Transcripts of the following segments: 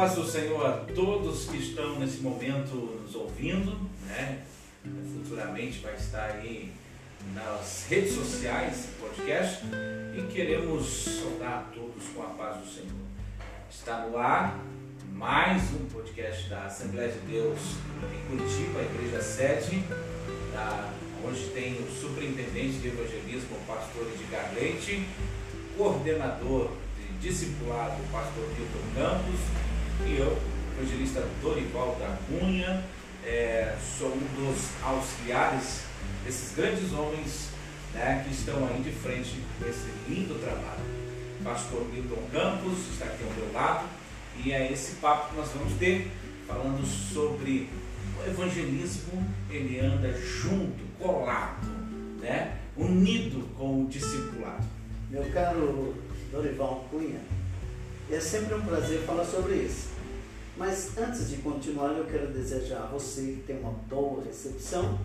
paz do Senhor a todos que estão nesse momento nos ouvindo, né? Futuramente vai estar aí nas redes sociais, podcast, e queremos saudar a todos com a paz do Senhor. Está no ar mais um podcast da Assembleia de Deus em Curitiba, a Igreja Sede, da, onde tem o superintendente de evangelismo, o pastor Edgar Leite, coordenador de discipulado, o pastor Milton Campos, e eu, evangelista Dorival da Cunha, é, sou um dos auxiliares desses grandes homens né, que estão aí de frente com esse lindo trabalho. Pastor Milton Campos está aqui ao meu lado e é esse papo que nós vamos ter falando sobre o evangelismo, ele anda junto, colado, né, unido com o discipulado. Meu caro Dorival Cunha, é sempre um prazer falar sobre isso. Mas antes de continuar, eu quero desejar a você que tem uma boa recepção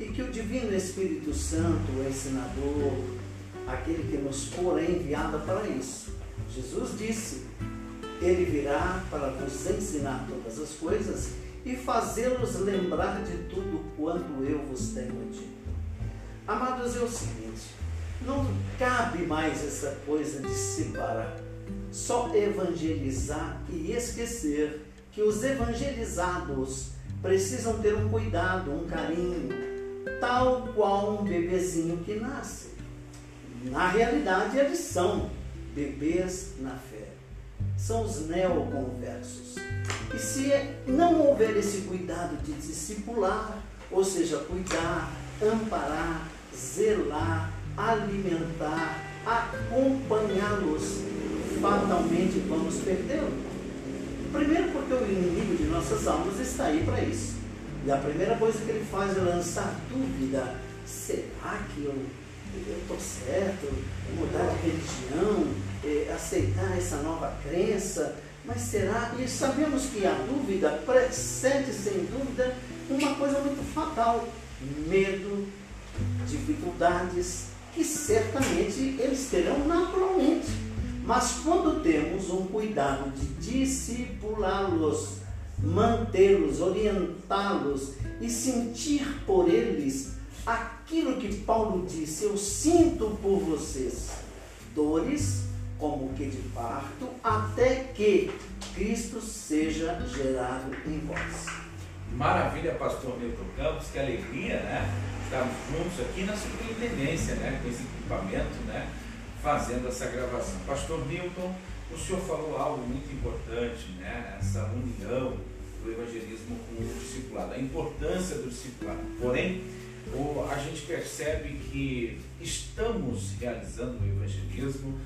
e que o Divino Espírito Santo, o ensinador, aquele que nos for enviado para isso. Jesus disse: Ele virá para vos ensinar todas as coisas e fazê-los lembrar de tudo quanto eu vos tenho dito. Amados, é o seguinte: não cabe mais essa coisa de separar, só evangelizar e esquecer que os evangelizados precisam ter um cuidado, um carinho, tal qual um bebezinho que nasce. Na realidade, eles são bebês na fé. São os neoconversos. E se não houver esse cuidado de discipular, ou seja, cuidar, amparar, zelar, alimentar, acompanhá-los, fatalmente vamos perdê-los. Primeiro porque o inimigo de nossas almas está aí para isso. E a primeira coisa que ele faz é lançar dúvida. Será que eu estou certo? Mudar de religião? É, aceitar essa nova crença? Mas será? E sabemos que a dúvida precede, sem dúvida, uma coisa muito fatal. Medo, dificuldades, que certamente eles terão naturalmente. Mas quando temos um cuidado de discipulá-los, mantê-los, orientá-los e sentir por eles aquilo que Paulo disse: Eu sinto por vocês dores como que de parto, até que Cristo seja gerado em vós. Maravilha, pastor Milton Campos, que alegria, né? Estamos juntos aqui na superintendência, né? Com esse equipamento, né? Fazendo essa gravação. Pastor Milton, o senhor falou algo muito importante, né? Essa união do evangelismo com o discipulado, a importância do discipulado. Porém, a gente percebe que estamos realizando o evangelismo,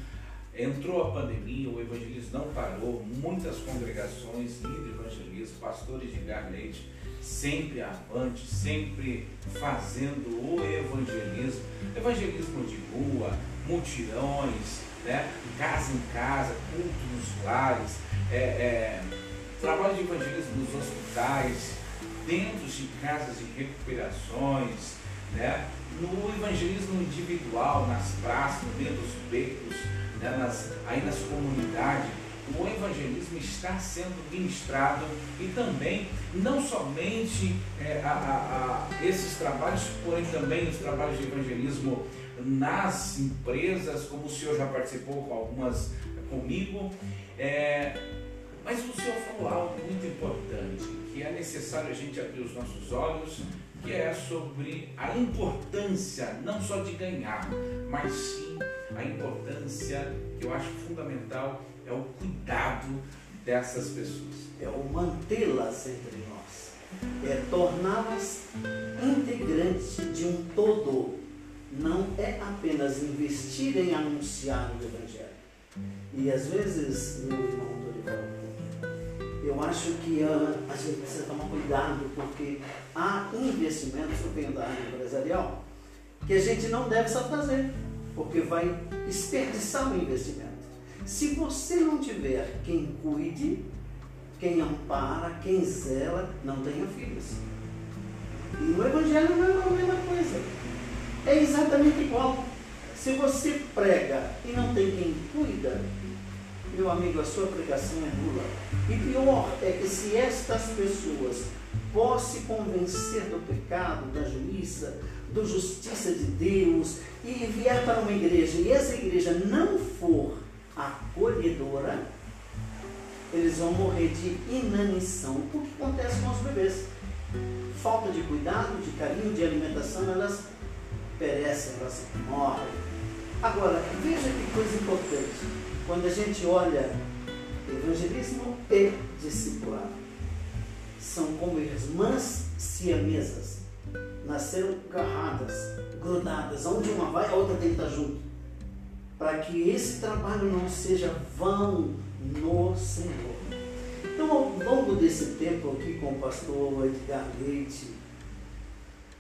entrou a pandemia, o evangelismo não parou, muitas congregações, líderes evangelistas, pastores de Leite, sempre avante, sempre fazendo o evangelismo, evangelismo de rua, mutirões, né? casa em casa, culto nos lares, é, é, trabalho de evangelismo nos hospitais, dentro de casas de recuperações, né? no evangelismo individual, nas praças, meio dos becos, né? nas, aí nas comunidades, o evangelismo está sendo ministrado e também, não somente é, a, a, a esses trabalhos, porém também os trabalhos de evangelismo nas empresas, como o senhor já participou com algumas comigo. É, mas o senhor falou algo muito importante, que é necessário a gente abrir os nossos olhos, que é sobre a importância não só de ganhar, mas sim a importância que eu acho fundamental é o cuidado dessas pessoas. É o mantê-las entre nós, é torná-las integrantes de um todo não é apenas investir em anunciar o Evangelho. E às vezes, meu irmão Dorival, eu acho que a, a gente precisa tomar cuidado, porque há investimentos, eu venho da área empresarial, que a gente não deve só fazer, porque vai desperdiçar o investimento. Se você não tiver quem cuide, quem ampara, quem zela, não tenha filhos. E no Evangelho não é a mesma coisa é exatamente igual. Se você prega e não tem quem cuida, meu amigo, a sua pregação é nula. E pior é que se estas pessoas possam se convencer do pecado, da juíza, da justiça de Deus e vier para uma igreja e essa igreja não for acolhedora, eles vão morrer de inanição. O que acontece com os bebês? Falta de cuidado, de carinho, de alimentação, elas perecem, elas morrem. Agora, veja que coisa importante. Quando a gente olha evangelismo e discipulado, são como irmãs siamesas. Nasceram garradas, grudadas. Onde uma vai, a outra tem que estar junto. Para que esse trabalho não seja vão no Senhor. Então, ao longo desse tempo aqui com o pastor Edgar Leite,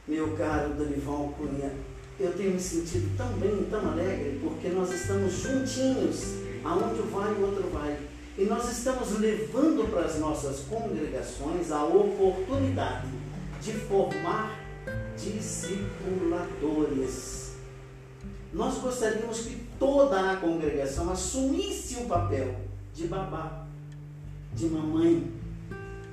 meu caro Dorival Cunha, eu tenho me sentido tão bem, tão alegre, porque nós estamos juntinhos, aonde um vai o outro vai. E nós estamos levando para as nossas congregações a oportunidade de formar discipuladores. Nós gostaríamos que toda a congregação assumisse o papel de babá, de mamãe,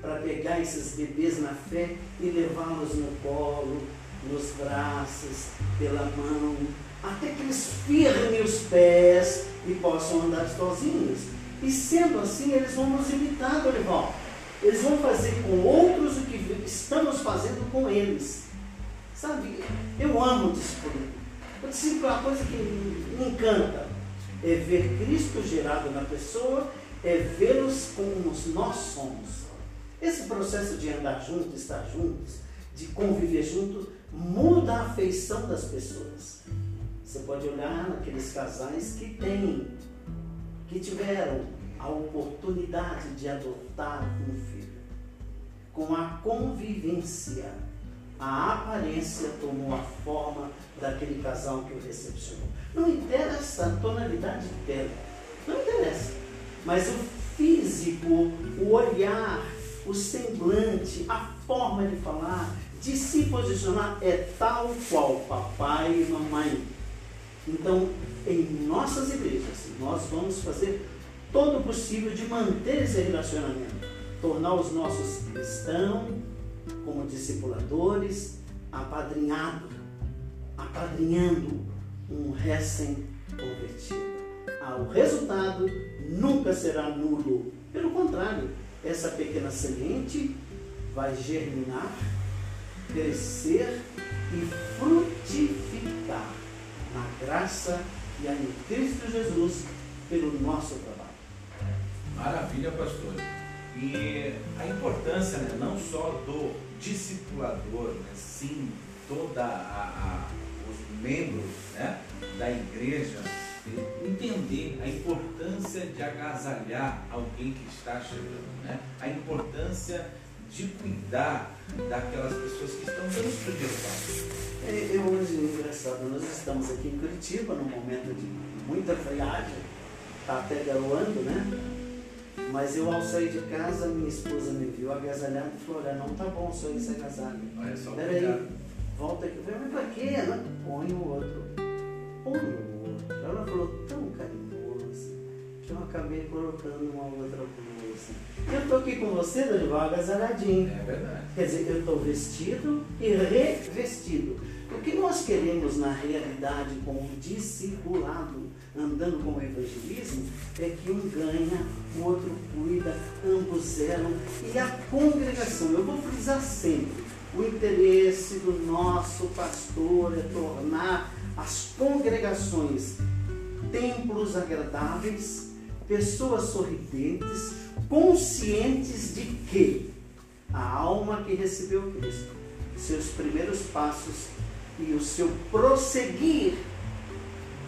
para pegar esses bebês na fé e levá-los no colo, nos braços, pela mão, até que eles firmem os pés e possam andar sozinhos. E sendo assim, eles vão nos imitar, Dorival. Eles vão fazer com outros o que estamos fazendo com eles. Sabe, eu amo discípulo. O discípulo uma coisa que me encanta. É ver Cristo gerado na pessoa, é vê-los como nós somos. Esse processo de andar junto, estar juntos, de conviver junto, muda a afeição das pessoas. Você pode olhar naqueles casais que têm, que tiveram a oportunidade de adotar um filho. Com a convivência, a aparência tomou a forma daquele casal que o recepcionou. Não interessa a tonalidade de pele, não interessa. Mas o físico, o olhar, o semblante, a forma de falar, de se posicionar é tal qual papai e mamãe. Então, em nossas igrejas, nós vamos fazer todo o possível de manter esse relacionamento, tornar os nossos cristãos como discipuladores, apadrinhado, apadrinhando um recém-convertido. Ah, o resultado nunca será nulo. Pelo contrário, essa pequena semente vai germinar crescer e frutificar na graça e em Cristo Jesus pelo nosso trabalho. Maravilha, pastor. E a importância, né, não só do discipulador, né, sim toda a, a, os membros né, da igreja entender a importância de agasalhar alguém que está chegando, né? a importância de cuidar daquelas pessoas que estão dando os. É, eu hoje, engraçado, nós estamos aqui em Curitiba, num momento de muita friagem, está até garoando, né? Mas eu ao sair de casa, minha esposa me viu agasalhado e falou, olha, não tá bom só esse agasalho. Olha só Peraí, volta aqui. Eu falei, mas pra quê? Põe o outro. Põe o outro. Ela falou tão carinhoso que eu acabei colocando uma outra blusa. Eu estou aqui com você, Dorival, agasalhadinho. É verdade. Quer dizer, eu estou vestido e revestido. O que nós queremos na realidade com o discipulado, andando com o evangelismo, é que um ganha, o outro cuida, ambos eram. E a congregação, eu vou frisar sempre, o interesse do nosso pastor é tornar as congregações templos agradáveis, pessoas sorridentes, conscientes de que a alma que recebeu Cristo, seus primeiros passos e o seu prosseguir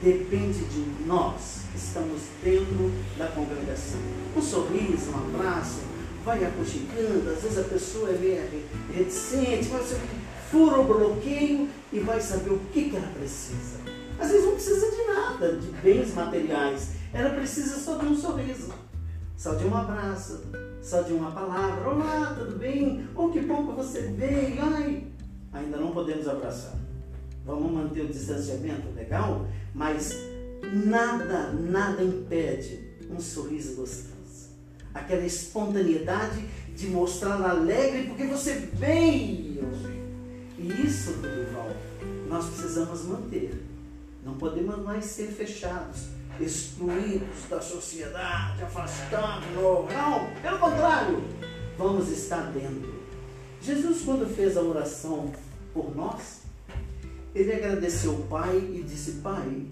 depende de nós que estamos dentro da congregação. Um sorriso, um abraço, vai aconchegando, às vezes a pessoa é meio reticente, mas você fura o bloqueio e vai saber o que, que ela precisa. Às vezes não precisa de nada, de bens materiais, ela precisa só de um sorriso só de um abraço, só de uma palavra. Olá, tudo bem? Oh, que bom que você veio. Ai, ainda não podemos abraçar. Vamos manter o distanciamento, legal? Mas nada, nada impede um sorriso gostoso. Aquela espontaneidade de mostrar alegre porque você veio. E isso, Dorival, nós precisamos manter. Não podemos mais ser fechados, excluídos da sociedade, afastados. Não, pelo contrário, vamos estar dentro. Jesus, quando fez a oração por nós, ele agradeceu o Pai e disse: Pai,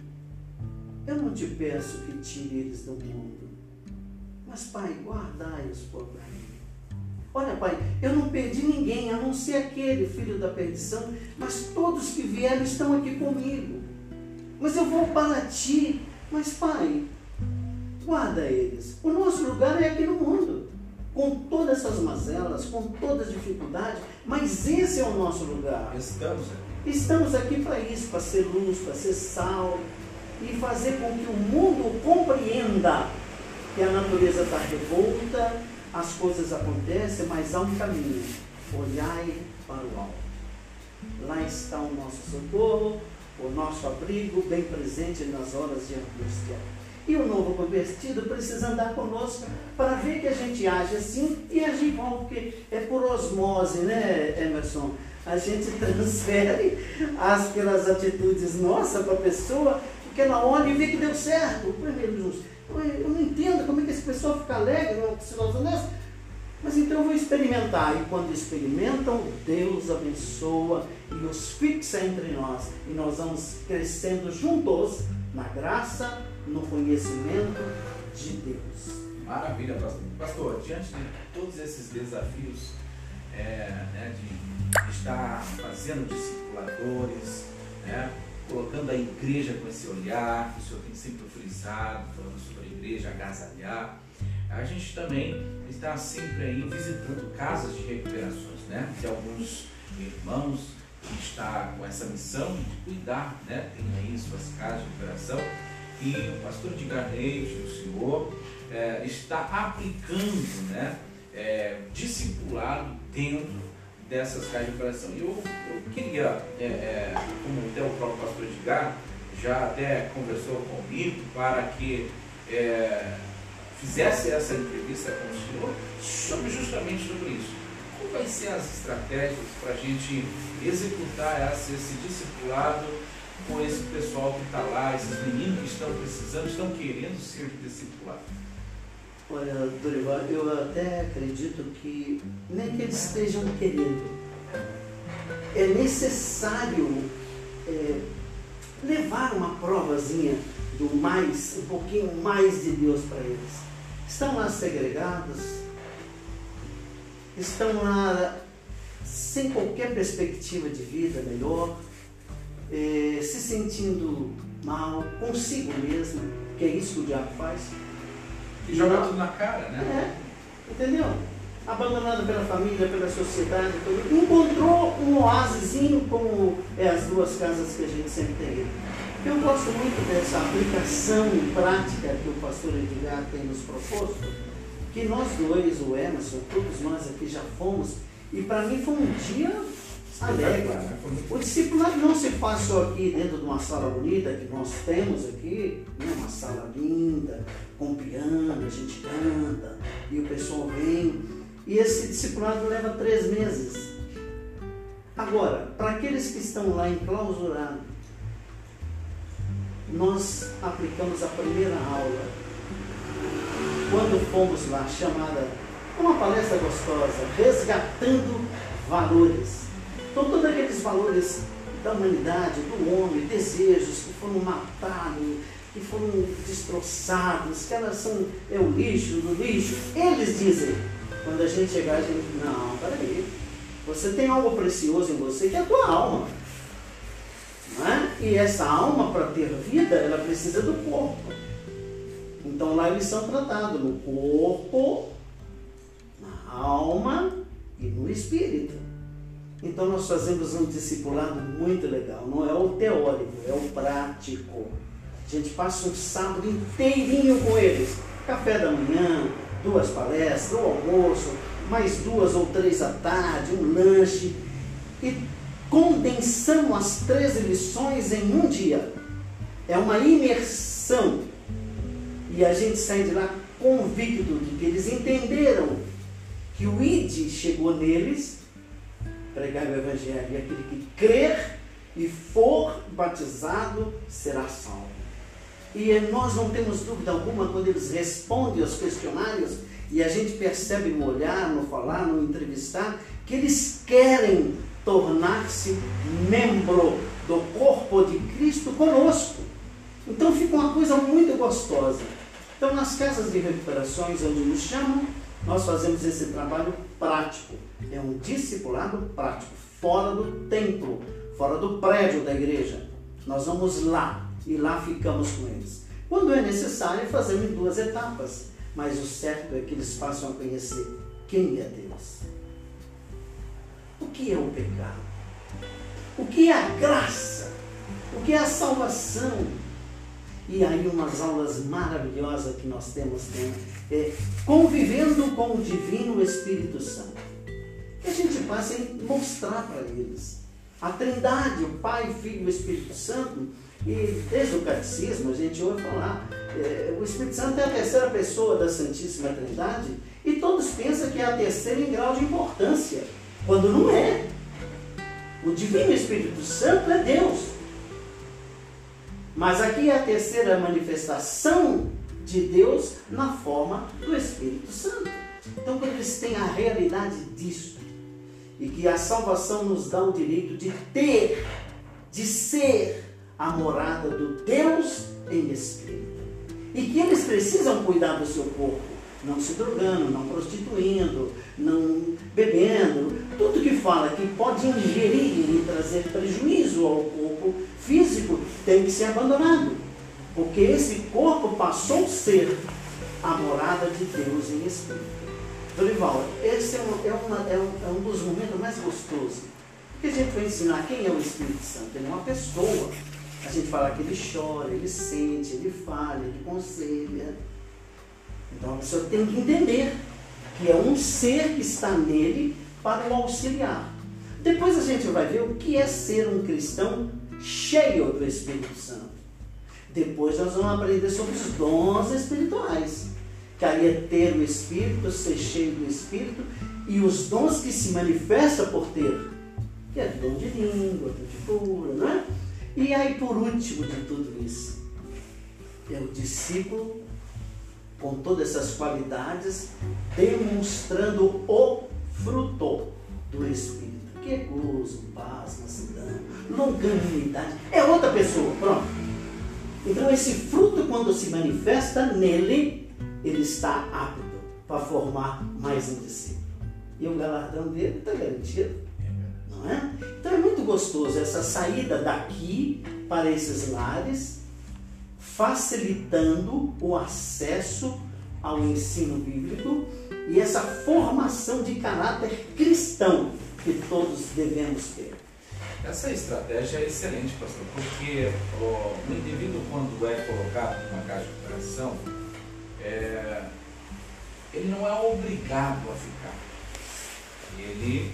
eu não te peço que tire eles do mundo, mas, Pai, guardai-os por mim. Olha, Pai, eu não perdi ninguém, a não ser aquele filho da perdição, mas todos que vieram estão aqui comigo. Mas eu vou para ti. Mas, Pai, guarda eles. O nosso lugar é aqui no mundo, com todas essas mazelas, com todas as dificuldades, mas esse é o nosso lugar. Estamos aqui. Estamos aqui para isso, para ser luz, para ser sal e fazer com que o mundo compreenda que a natureza está revolta, as coisas acontecem, mas há um caminho. Olhai para o alto. Lá está o nosso socorro, o nosso abrigo bem presente nas horas de angústia. E o novo convertido precisa andar conosco para ver que a gente age assim e age igual, porque é por osmose, né, Emerson? A gente transfere as, pelas atitudes nossas para a pessoa, porque ela olha e vê que deu certo. Primeiro, eu não entendo como é que essa pessoa fica alegre numa situação dessa. Mas então eu vou experimentar. E quando experimentam, Deus abençoa e os fixa entre nós. E nós vamos crescendo juntos na graça, no conhecimento de Deus. Maravilha, pastor. Pastor, diante de todos esses desafios é, né, de estar fazendo discipuladores, né, colocando a igreja com esse olhar, que o senhor tem sempre frisado, falando sobre a igreja, agasalhar. A gente também está sempre aí visitando casas de recuperações, né? De alguns irmãos que está com essa missão de cuidar, né? Tem aí suas casas de recuperação. E o pastor de Garnete, o senhor, é, está aplicando, né? É, discipulado dentro dessas casas de recuperação. E eu, eu queria, é, é, como até o próprio pastor Edgar já até conversou comigo, para que é, fizesse essa entrevista com o senhor sobre justamente sobre isso. Como vai ser as estratégias para a gente executar esse, esse discipulado com esse pessoal que está lá, esses meninos que estão precisando, estão querendo ser discipulados? Olha, Dorival, eu até acredito que nem que eles estejam querendo. É necessário é, levar uma provazinha do mais, um pouquinho mais de Deus para eles estão lá segregados, estão lá sem qualquer perspectiva de vida melhor, eh, se sentindo mal consigo mesmo, que é isso que o diabo faz. E joga tudo na cara, né? É, entendeu? Abandonado pela família, pela sociedade, encontrou um oásisinho como é as duas casas que a gente sempre tem. Eu gosto muito dessa aplicação prática que o pastor Edgar tem nos proposto, que nós dois, o Emerson, todos nós aqui já fomos, e para mim foi um dia alegre. O discipulado não se faz só aqui dentro de uma sala bonita que nós temos aqui, né? uma sala linda, com piano, a gente canta, e o pessoal vem. E esse discipulado leva três meses. Agora, para aqueles que estão lá enclausurados, nós aplicamos a primeira aula. Quando fomos lá, chamada, uma palestra gostosa, resgatando valores. Então, todos aqueles valores da humanidade, do homem, desejos que foram matados, que foram destroçados, que elas são é o lixo do lixo. Eles dizem, quando a gente chegar, a gente, não, peraí, você tem algo precioso em você que é a tua alma. É? E essa alma, para ter vida, ela precisa do corpo. Então lá eles são tratados no corpo, na alma e no espírito. Então nós fazemos um discipulado muito legal. Não é o teórico, é o prático. A gente passa um sábado inteirinho com eles. Café da manhã, duas palestras, o almoço, mais duas ou três à tarde, um lanche. E condensamos as 13 lições em um dia. É uma imersão. E a gente sai de lá convicto de que eles entenderam que o ID chegou neles, pregar o Evangelho, e aquele que crer e for batizado será salvo. E nós não temos dúvida alguma quando eles respondem aos questionários e a gente percebe no olhar, no falar, no entrevistar, que eles querem tornar-se membro do corpo de Cristo conosco. Então fica uma coisa muito gostosa. Então, nas casas de recuperações onde nos chamam, nós fazemos esse trabalho prático. É um discipulado prático, fora do templo, fora do prédio da igreja. Nós vamos lá e lá ficamos com eles. Quando é necessário, fazemos em duas etapas. Mas o certo é que eles façam a conhecer quem é Deus. O que é o pecado? O que é a graça? O que é a salvação? E aí umas aulas maravilhosas que nós temos tem, é convivendo com o Divino Espírito Santo. Que a gente passa a mostrar para eles. A Trindade, o Pai, Filho e o Espírito Santo, e desde o catecismo a gente ouve falar, é, o Espírito Santo é a terceira pessoa da Santíssima Trindade, e todos pensam que é a terceira em grau de importância, quando não é. O Divino Espírito Santo é Deus. Mas aqui é a terceira manifestação de Deus na forma do Espírito Santo. Então, quando eles têm a realidade disso, e que a salvação nos dá o direito de ter, de ser a morada do Deus em Espírito, e que eles precisam cuidar do seu corpo, não se drogando, não prostituindo, não bebendo, tudo que fala que pode ingerir e trazer prejuízo ao corpo físico tem que ser abandonado. Porque esse corpo passou a ser a morada de Deus em espírito. Dorival, esse é um, é, uma, é, um, é um dos momentos mais gostosos. Porque a gente vai ensinar quem é o Espírito Santo. Ele é uma pessoa. A gente fala que ele chora, ele sente, ele fala, ele conselha. Então a pessoa tem que entender que é um ser que está nele para o auxiliar. Depois a gente vai ver o que é ser um cristão cheio do Espírito Santo. Depois nós vamos aprender sobre os dons espirituais. Que aí é ter o Espírito, ser cheio do Espírito e os dons que se manifesta por ter. Que é dom de língua, dom de cura, não é? E aí por último de tudo isso, é o discípulo com todas essas qualidades, demonstrando o fruto do Espírito. Que é gozo, paz, mansidão, longanimidade. É outra pessoa, pronto. Então esse fruto, quando se manifesta nele, ele está apto para formar mais um discípulo. E o galardão dele está garantido. Não é? Então é muito gostoso essa saída daqui para esses lares facilitando o acesso ao ensino bíblico e essa formação de caráter cristão que todos devemos ter. Essa estratégia é excelente, pastor, porque o, indivíduo, quando é colocado numa casa de operação, é, ele não é obrigado a ficar. Ele,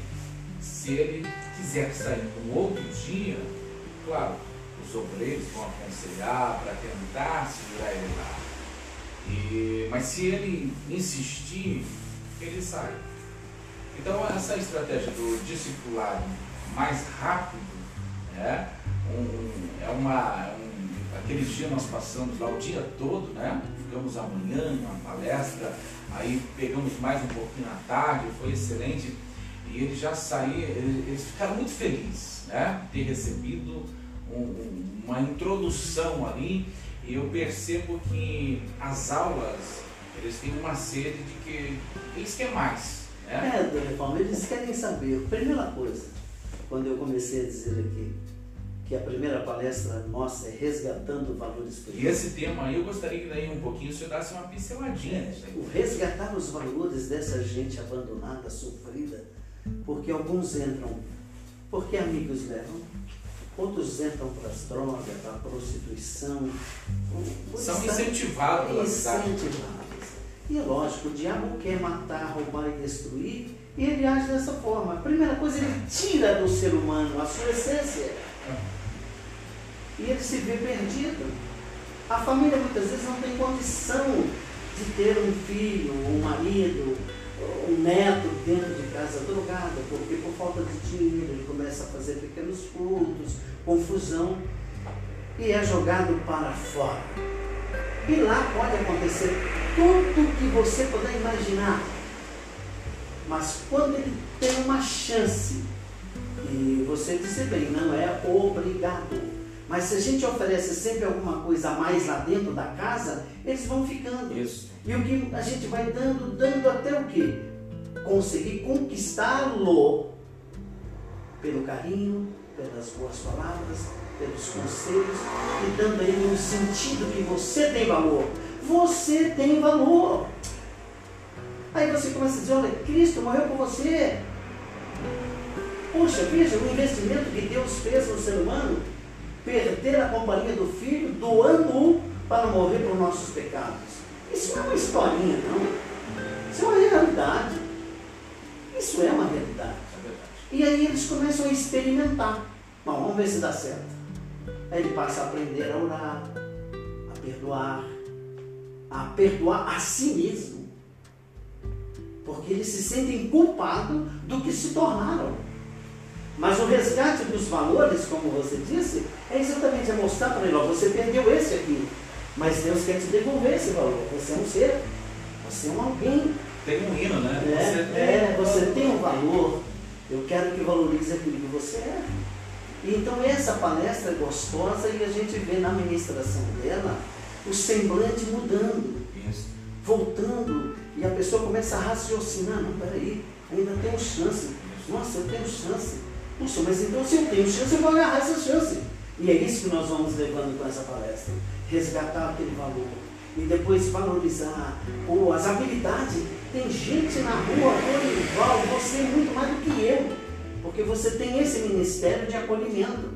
se ele quiser sair um outro dia, claro, os obreiros vão aconselhar para tentar segurar ele lá. E, mas se ele insistir, ele sai. Então essa estratégia do discipulado mais rápido né, um, é uma. Um, aqueles dias nós passamos lá o dia todo, né? Ficamos amanhã uma palestra, aí pegamos mais um pouquinho na tarde, foi excelente. E eles já saíram, eles ficaram muito felizes, né? Ter recebido uma introdução ali e eu percebo que as aulas eles têm uma sede de que eles querem mais. Né? É, Dona Palma, eles querem saber. Primeira coisa, quando eu comecei a dizer aqui que a primeira palestra nossa é resgatando valores espirituais. E esse tema aí eu gostaria que daí um pouquinho senhor desse uma pinceladinha. É, o resgatar os valores dessa gente abandonada, sofrida, porque alguns entram porque amigos levam, Outros entram para as drogas, para a prostituição. São incentivados Incentivados. E é lógico, o diabo quer matar, roubar e destruir, e ele age dessa forma. A primeira coisa, ele tira do ser humano a sua essência. E ele se vê perdido. A família muitas vezes não tem condição de ter um filho, um marido, um neto dentro de casa drogado, porque por falta de dinheiro ele começa a fazer pequenos furtos, confusão e é jogado para fora. E lá pode acontecer tudo que você puder imaginar. Mas quando ele tem uma chance, e você disse bem, não é obrigado. Mas se a gente oferece sempre alguma coisa a mais lá dentro da casa, eles vão ficando. Isso. E o que a gente vai dando, dando até o quê? Conseguir conquistá-lo pelo carinho, pelas boas palavras, pelos conselhos e dando a ele um sentido que você tem valor. Você tem valor. Aí você começa a dizer, olha, Cristo morreu por você. Puxa, veja o investimento que Deus fez no ser humano, perder a companhia do Filho, doando-o para morrer por nossos pecados. Isso não é uma historinha, não. Isso é uma realidade. Isso é uma realidade. E aí eles começam a experimentar. Bom, vamos ver se dá certo. Aí ele passa a aprender a orar, a perdoar, a perdoar a si mesmo. Porque eles se sentem culpados do que se tornaram. Mas o resgate dos valores, como você disse, é exatamente a mostrar para ele, ó, você perdeu esse aqui. Mas Deus quer te devolver esse valor. Você é um ser, você é um alguém. Tem um hino, né? É, você, tem, é, você tem um valor. Eu quero que valorize aquilo que você é. Então essa palestra é gostosa e a gente vê na ministração dela o semblante mudando, Isso. voltando, e a pessoa começa a raciocinar, não, peraí, ainda tenho chance. Nossa, eu tenho chance. Puxa, mas então se eu tenho chance, eu vou agarrar essa chance. E é isso que nós vamos levando com essa palestra. Resgatar aquele valor. E depois valorizar ou as habilidades. Tem gente na rua, igual, você é muito mais do que eu. Porque você tem esse ministério de acolhimento.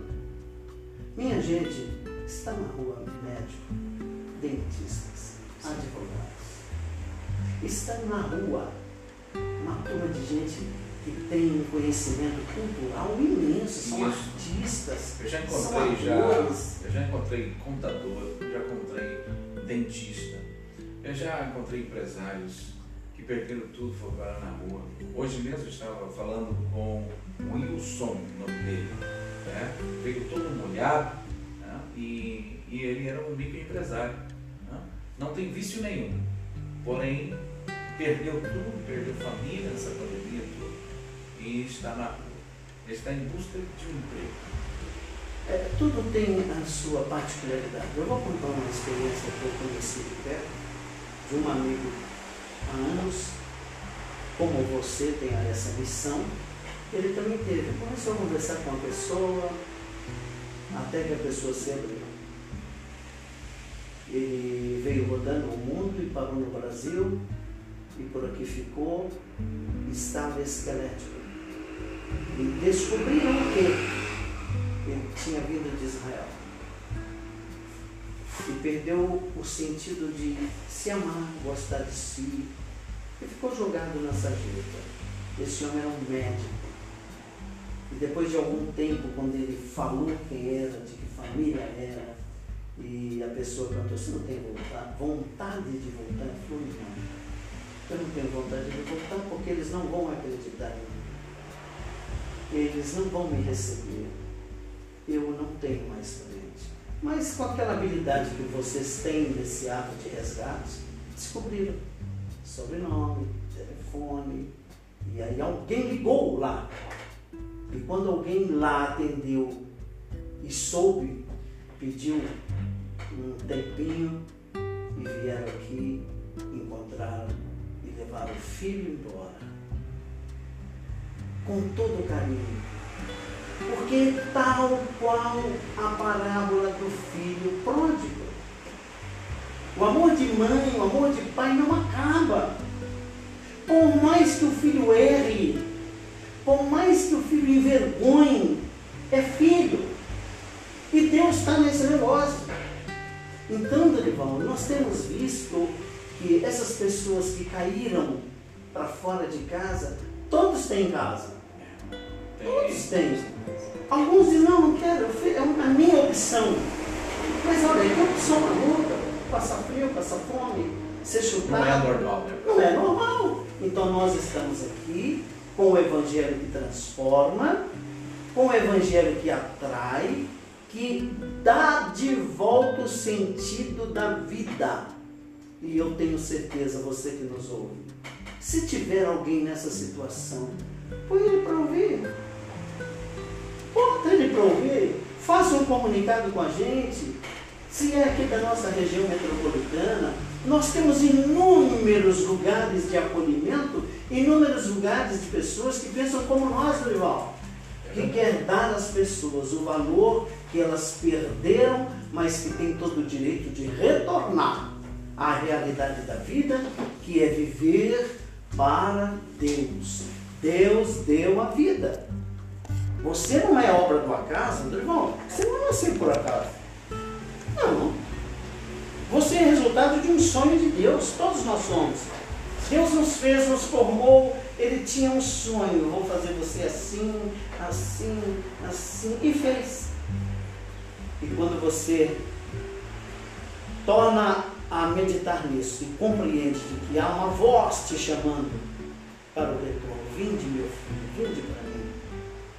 Minha gente, está na rua médico, dentistas, advogados. Está na rua uma turma de gente que tem um conhecimento cultural imenso, são Isso. artistas, Eu já encontrei já, eu já encontrei contador, já encontrei dentista, eu já encontrei empresários que perderam tudo, foram parar na rua. Hoje mesmo eu estava falando com o Wilson, o nome dele, né? veio todo molhado né? e, e ele era um microempresário. Né? Não tem vício nenhum, porém perdeu tudo, perdeu família nessa pandemia tudo e está na rua. Está em busca de um emprego. É, tudo tem a sua particularidade. Eu vou contar uma experiência que eu conheci de perto, de um amigo há anos, como você tem essa missão, ele também teve. Começou a conversar com uma pessoa, até que a pessoa se abriu. Ele veio rodando o mundo e parou no Brasil, e por aqui ficou, estava esquelético. E descobriram o quê? Ele tinha vindo de Israel. E perdeu o sentido de se amar, gostar de si. E ficou jogado na sarjeta. Esse homem era um médico. E depois de algum tempo, quando ele falou quem era, de que família era, e a pessoa perguntou, você não tem vontade, vontade de voltar? Ele falou, não. Eu não tenho vontade de voltar porque eles não vão acreditar em mim. Eles não vão me receber. Eu não tenho mais frente. Mas com aquela habilidade que vocês têm nesse ato de resgate, descobriram sobrenome, telefone, e aí alguém ligou lá. E quando alguém lá atendeu e soube, pediu um tempinho e vieram aqui, encontraram e levaram o filho embora. Com todo carinho. Porque tal qual a parábola do filho pródigo. O amor de mãe, o amor de pai não acaba. Por mais que o filho erre, por mais que o filho envergonhe, é filho. E Deus está nesse negócio. Então, Dorival, nós temos visto que essas pessoas que caíram para fora de casa, todos têm casa. Todos têm. Alguns dizem, não, não quero, é a minha opção. Mas olha, condição uma luta, passar frio, passar fome, ser chutado. Não é normal, né? Não é normal. Então nós estamos aqui com o Evangelho que transforma, com o Evangelho que atrai, que dá de volta o sentido da vida. E eu tenho certeza, você que nos ouve, se tiver alguém nessa situação, põe ele para ouvir. Ele para ouvir. Faça um comunicado com a gente. Se é aqui da nossa região metropolitana, nós temos inúmeros lugares de acolhimento, inúmeros lugares de pessoas que pensam como nós, Dorival. Que quer dar às pessoas o valor que elas perderam, mas que tem todo o direito de retornar à realidade da vida, que é viver para Deus. Deus deu a vida. Você não é obra do acaso, meu irmão. Você não nasceu por acaso. Não. Você é resultado de um sonho de Deus. Todos nós somos. Deus nos fez, nos formou. Ele tinha um sonho. Vou fazer você assim, assim, assim. E fez. E quando você torna a meditar nisso e compreende de que há uma voz te chamando para o retorno, vinde meu filho, vinde para.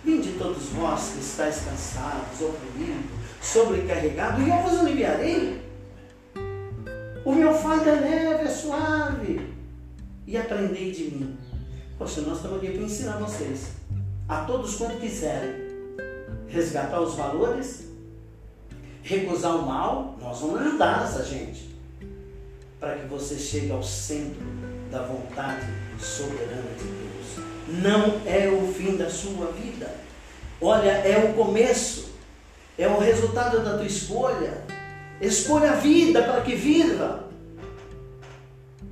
Vinde todos vós que estáis cansados, oprimidos, sobrecarregados, e eu vos aliviarei. O meu fardo é leve, é suave. E aprendei de mim. Poxa, nós estamos aqui para ensinar vocês. A todos quanto quiserem resgatar os valores, recusar o mal, nós vamos ajudar essa gente. Para que você chegue ao centro da vontade soberana de Deus. Não é o fim da sua vida. Olha, é o começo. É o resultado da tua escolha. Escolha a vida para que viva.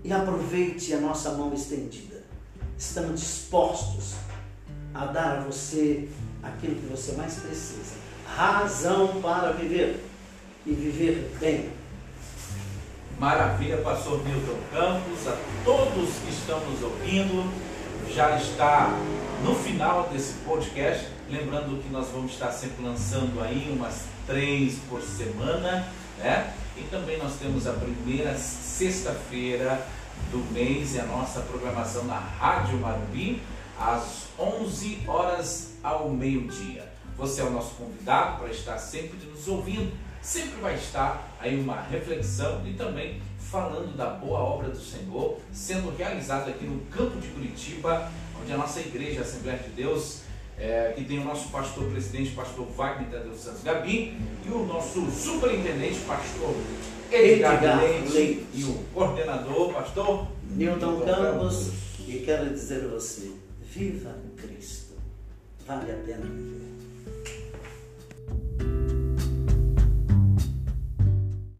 E aproveite a nossa mão estendida. Estamos dispostos a dar a você aquilo que você mais precisa. Razão para viver. E viver bem. Maravilha, pastor Milton Campos, a todos que estão nos ouvindo. Já está no final desse podcast. Lembrando que nós vamos estar sempre lançando aí umas três por semana né? E também nós temos a primeira sexta-feira do mês e a nossa programação na Rádio Marumbi, às 11 horas ao meio-dia. Você é o nosso convidado para estar sempre nos ouvindo. Sempre vai estar aí uma reflexão e também falando da boa obra do Senhor sendo realizada aqui no campo de Curitiba, onde a nossa igreja, a Assembleia de Deus, é, que tem o nosso pastor presidente, pastor Wagner Tadeu Santos Gabi, e o nosso superintendente, pastor Edgar, Edgar Leite, Leite, e o coordenador, pastor Newton Campos. E quero dizer a você: viva Cristo, vale a pena viver.